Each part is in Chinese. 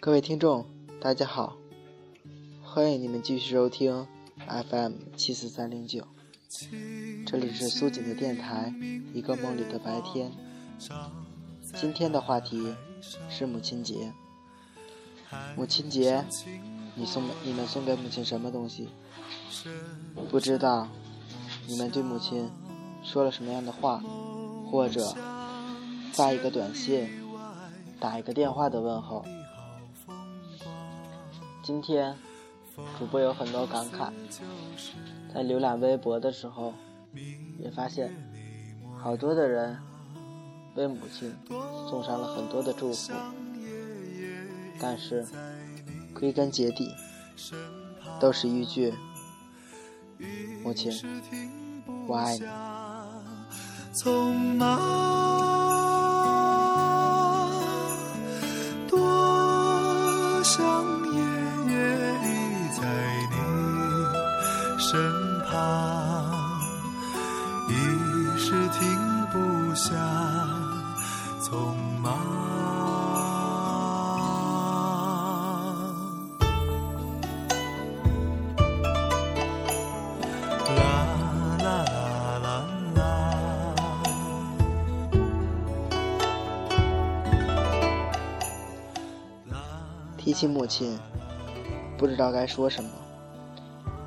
各位听众，大家好，欢迎你们继续收听 FM 七四三零九，这里是苏锦的电台，一个梦里的白天。今天的话题是母亲节，母亲节，你送你们送给母亲什么东西？不知道，你们对母亲说了什么样的话，或者发一个短信，打一个电话的问候。今天主播有很多感慨，在浏览微博的时候，也发现好多的人为母亲送上了很多的祝福，但是归根结底，都是一句“母亲，我爱你”。匆忙，多想。身旁，提起母亲，不知道该说什么。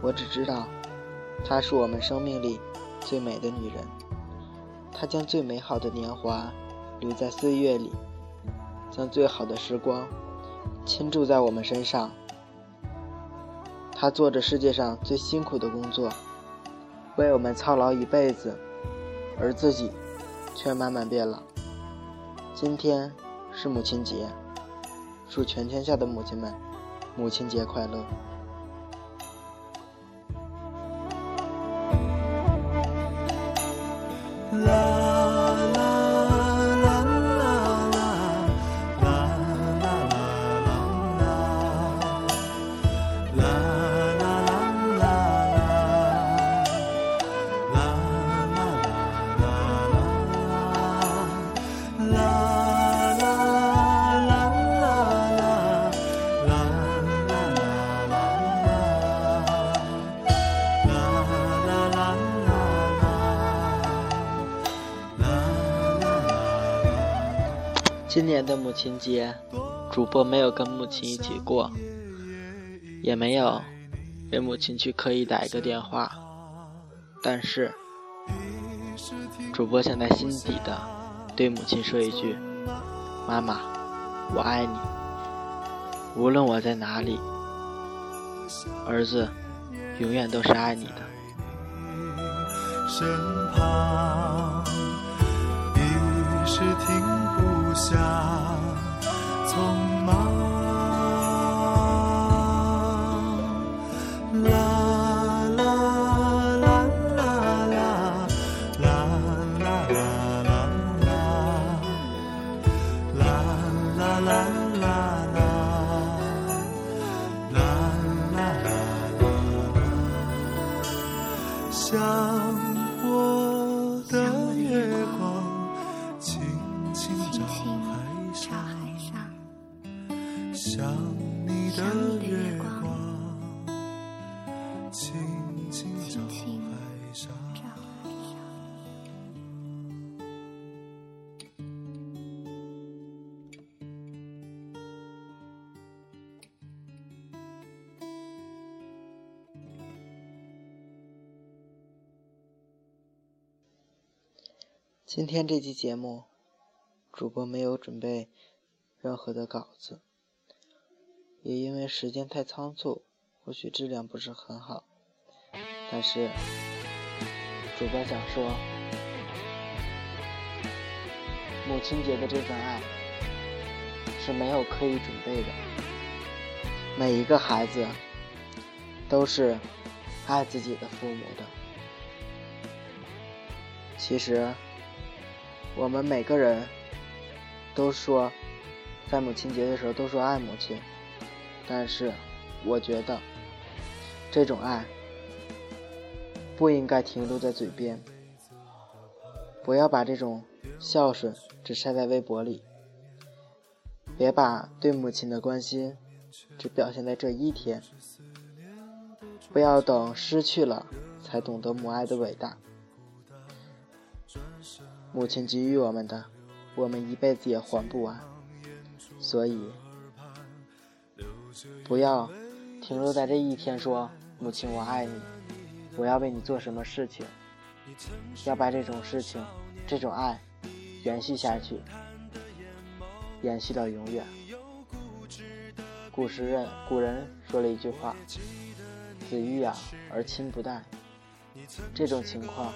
我只知道，她是我们生命里最美的女人。她将最美好的年华留在岁月里，将最好的时光倾注在我们身上。她做着世界上最辛苦的工作，为我们操劳一辈子，而自己却慢慢变老。今天是母亲节，祝全天下的母亲们母亲节快乐！今年的母亲节，主播没有跟母亲一起过，也没有给母亲去刻意打一个电话，但是，主播想在心底的对母亲说一句：“妈妈，我爱你，无论我在哪里，儿子永远都是爱你的。”身旁，一时停不。下匆忙，啦啦啦啦啦，啦啦啦啦啦，啦啦啦啦啦，啦啦啦啦啦。想你的月光，轻轻照来。今天这期节目，主播没有准备任何的稿子。也因为时间太仓促，或许质量不是很好，但是主播想说，母亲节的这份爱是没有刻意准备的。每一个孩子都是爱自己的父母的。其实，我们每个人都说，在母亲节的时候都说爱母亲。但是，我觉得这种爱不应该停留在嘴边。不要把这种孝顺只晒在微博里，别把对母亲的关心只表现在这一天。不要等失去了才懂得母爱的伟大。母亲给予我们的，我们一辈子也还不完，所以。不要停留在这一天，说“母亲，我爱你”，我要为你做什么事情？要把这种事情、这种爱延续下去，延续到永远。古时人古人说了一句话：“子欲养而亲不待。”这种情况，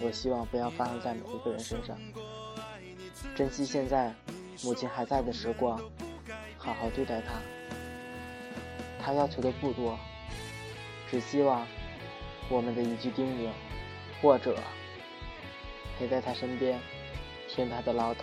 我希望不要发生在每一个人身上。珍惜现在母亲还在的时光，好好对待她。他要求的不多，只希望我们的一句叮咛，或者陪在他身边，听他的唠叨。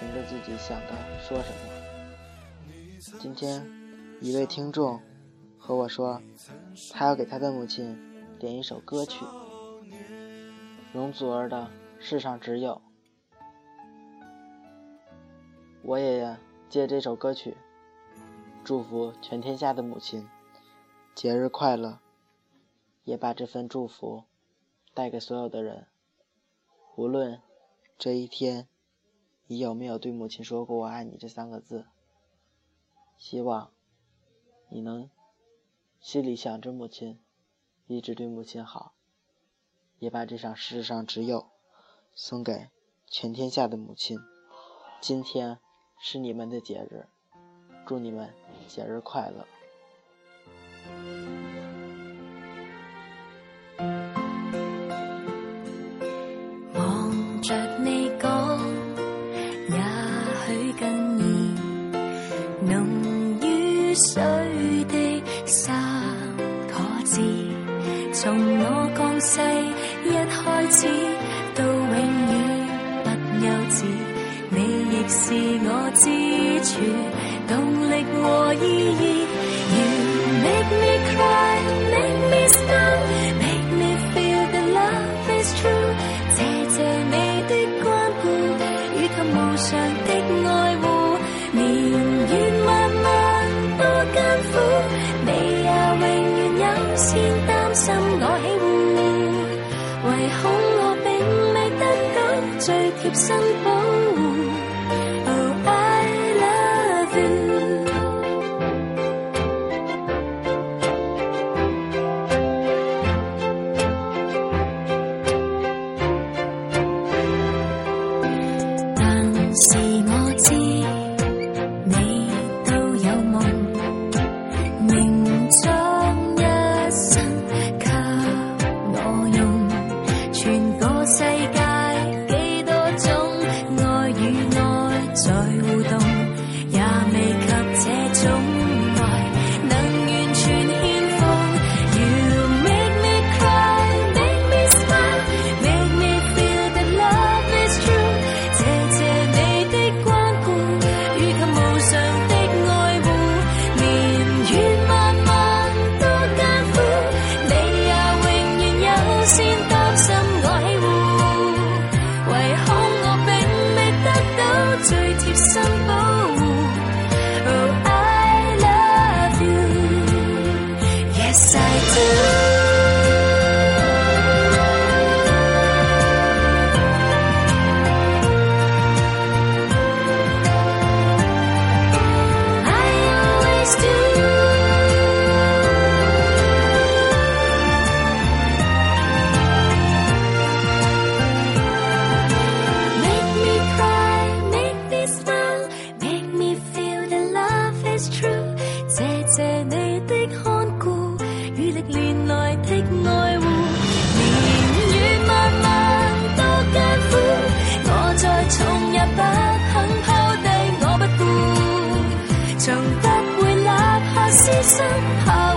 凭着自己想的说什么。今天，一位听众和我说，他要给他的母亲点一首歌曲，容祖儿的《世上只有》。我也借这首歌曲，祝福全天下的母亲节日快乐，也把这份祝福带给所有的人，无论这一天。你有没有对母亲说过“我爱你”这三个字？希望你能心里想着母亲，一直对母亲好，也把这场世上只有》送给全天下的母亲。今天是你们的节日，祝你们节日快乐！和意義。You make me cry, make me smile, make me feel t h e love is true。謝謝你的關顧與及無上的愛護。年月漫漫多艰苦，你也永遠有先擔心我起鬨，唯恐我並未得到最貼身保護。心下。